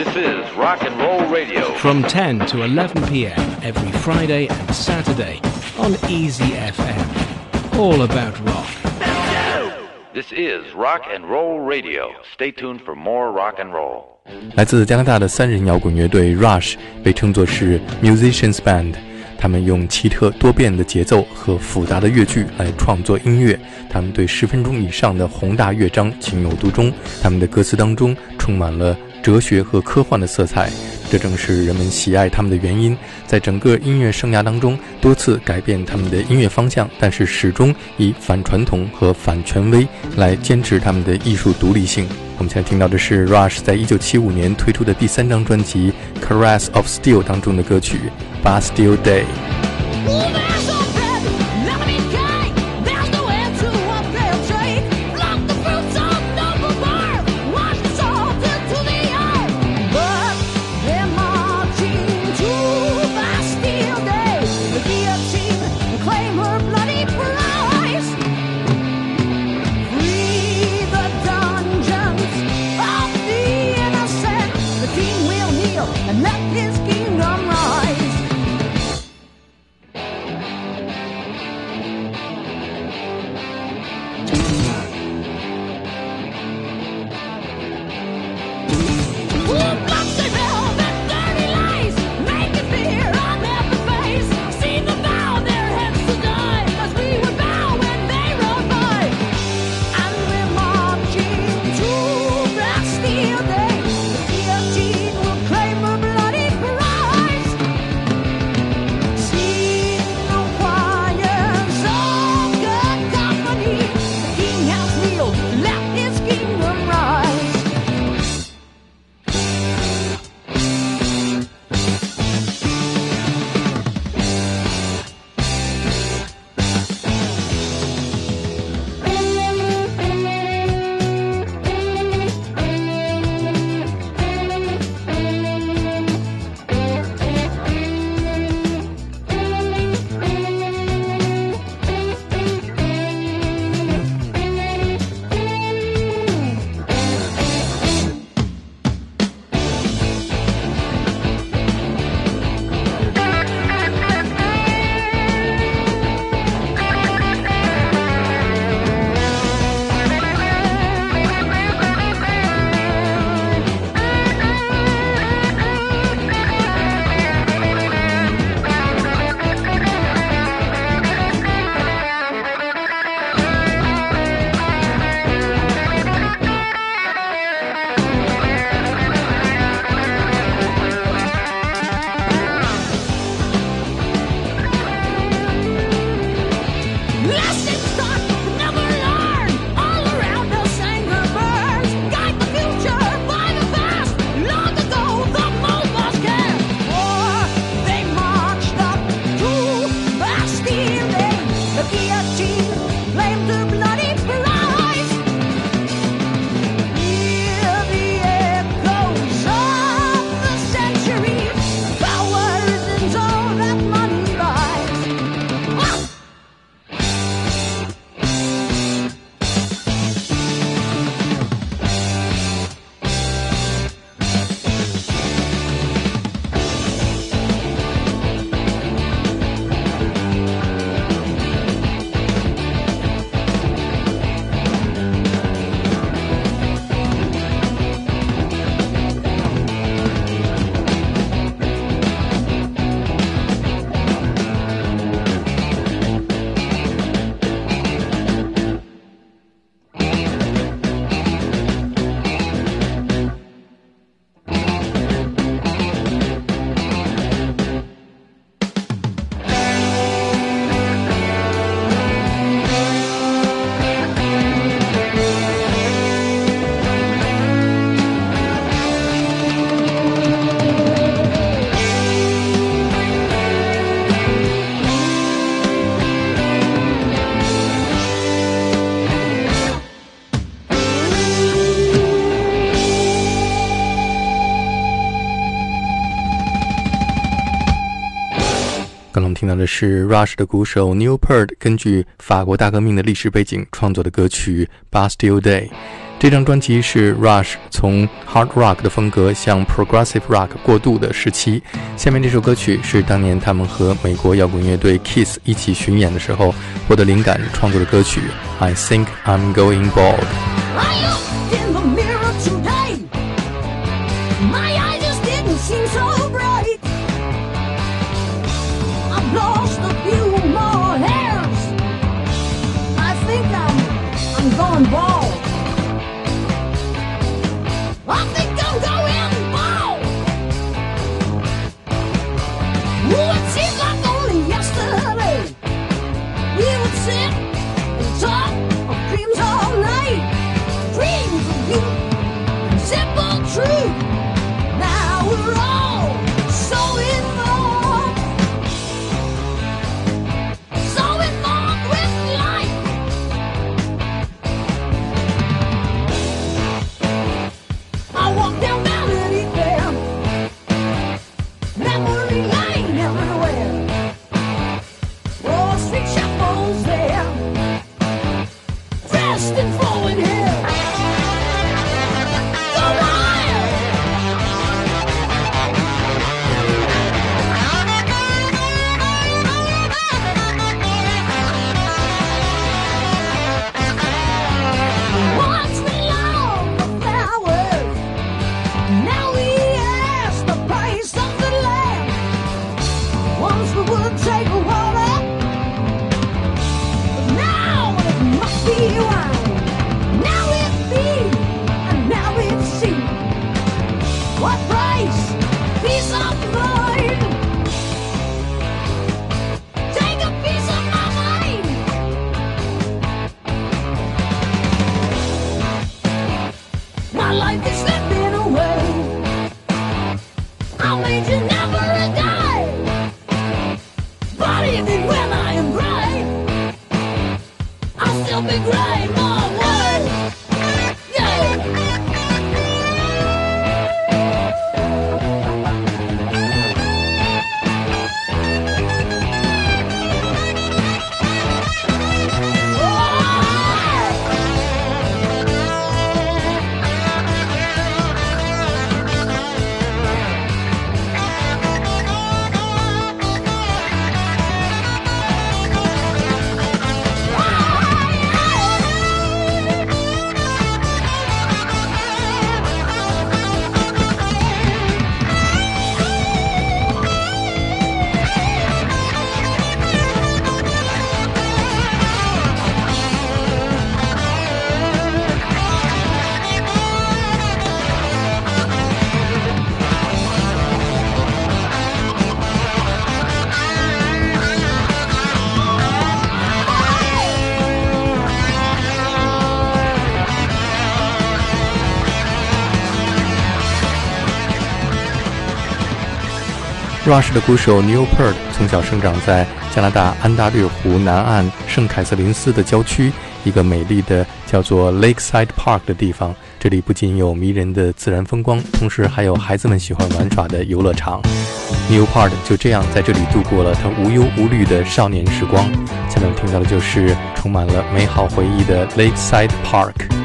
This is Rock and Roll Radio. From 10 to 11 p.m. every Friday and Saturday on Easy FM. All about rock. This is Rock and Roll Radio. Stay tuned for more rock and roll. 来自加拿大的三人摇滚乐队 Rush 被称作是 Musicians Band。他们用奇特多变的节奏和复杂的乐句来创作音乐。他们对十分钟以上的宏大乐章情有独钟。他们的歌词当中充满了 哲学和科幻的色彩，这正是人们喜爱他们的原因。在整个音乐生涯当中，多次改变他们的音乐方向，但是始终以反传统和反权威来坚持他们的艺术独立性。我们现在听到的是 Rush 在一九七五年推出的第三张专辑《Caress of Steel》当中的歌曲《Bastille Day》。是 Rush 的鼓手 Neil Peart 根据法国大革命的历史背景创作的歌曲《Bastille Day》。这张专辑是 Rush 从 Hard Rock 的风格向 Progressive Rock 过渡的时期。下面这首歌曲是当年他们和美国摇滚乐队 Kiss 一起巡演的时候获得灵感创作的歌曲。I think I'm going bald。Rush 的鼓手 Neil Peart 从小生长在加拿大安大略湖南岸圣凯瑟琳斯的郊区，一个美丽的叫做 Lakeside Park 的地方。这里不仅有迷人的自然风光，同时还有孩子们喜欢玩耍的游乐场。Neil Peart 就这样在这里度过了他无忧无虑的少年时光。下面听到的就是充满了美好回忆的 Lakeside Park。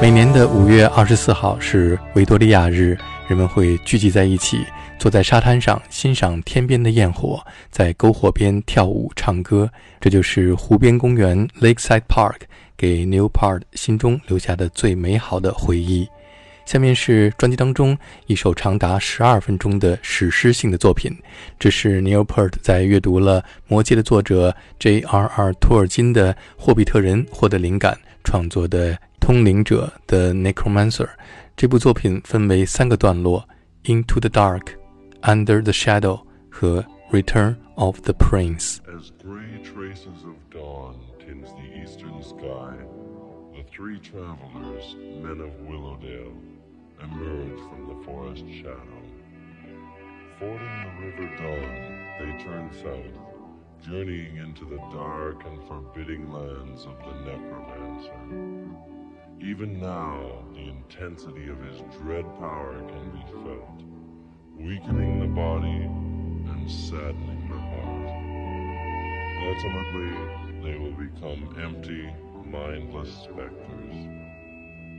每年的五月二十四号是维多利亚日，人们会聚集在一起，坐在沙滩上欣赏天边的焰火，在篝火边跳舞唱歌。这就是湖边公园 （Lakeside Park） 给 Newport 心中留下的最美好的回忆。下面是专辑当中一首长达十二分钟的史诗性的作品，这是 Newport 在阅读了《魔戒》的作者 J.R.R. 托尔金的《霍比特人》获得灵感创作的。通灵者的 Necromancer 这部作品分为三个段落：Into the Dark、Under the Shadow 和 Return of the Prince。As gray traces of dawn tinge the eastern sky, the three travelers, men of Willowdale, emerge from the forest shadow. Fording the river Dawn, they turn south, journeying into the dark and forbidding lands of the Necromancer. Even now, the intensity of his dread power can be felt, weakening the body and saddening the heart. Ultimately, they will become empty, mindless specters.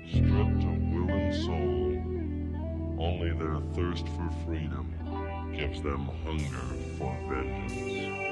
Stripped of will and soul, only their thirst for freedom gives them hunger for vengeance.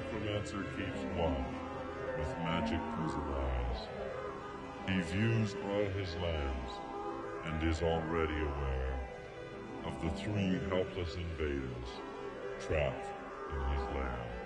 Necromancer keeps watch with magic prism eyes. He views all his lands and is already aware of the three helpless invaders trapped in his lair.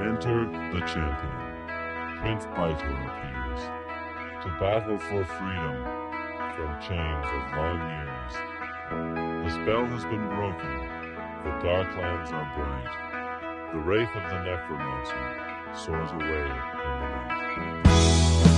Enter the champion. Prince By-Tor appears to battle for freedom from chains of long years. The spell has been broken. The dark lands are bright. The wraith of the necromancer soars away in the night.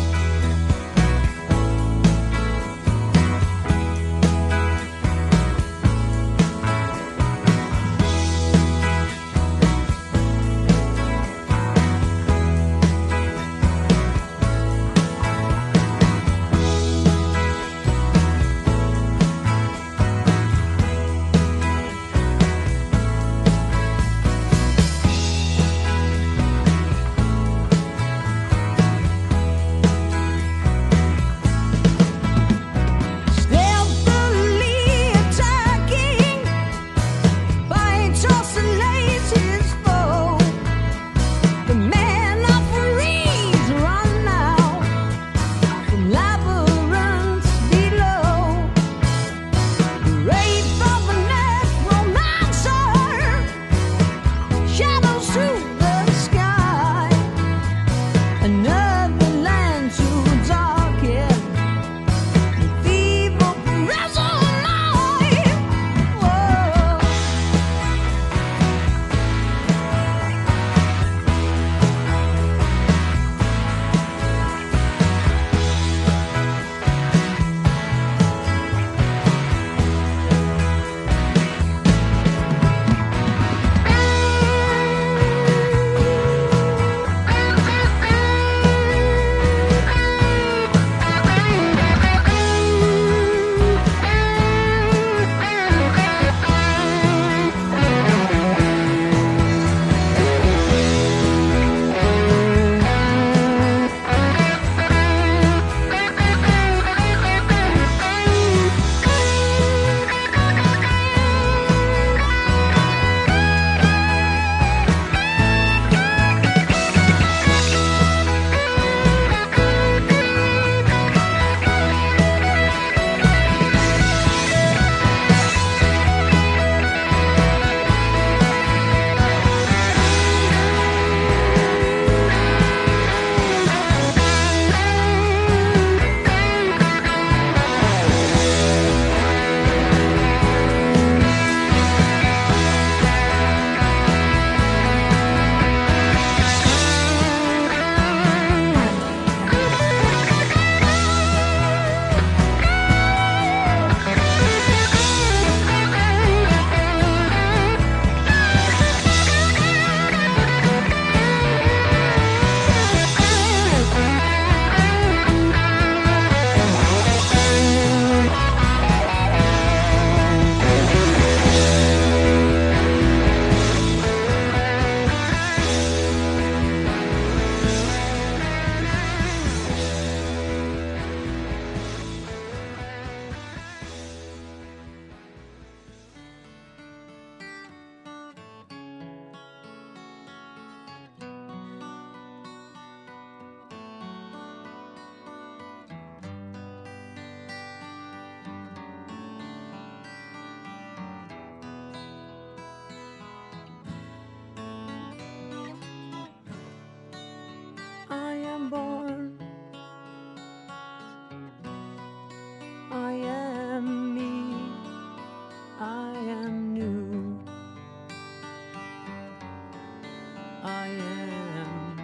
I am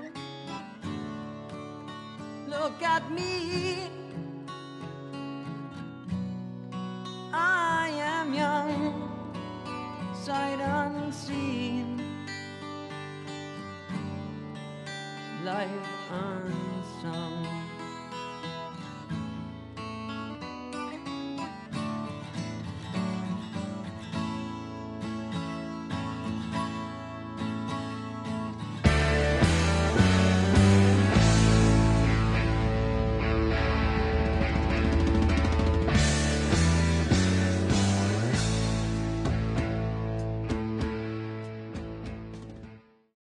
free. Look at me. I am young sight unseen, life unsung.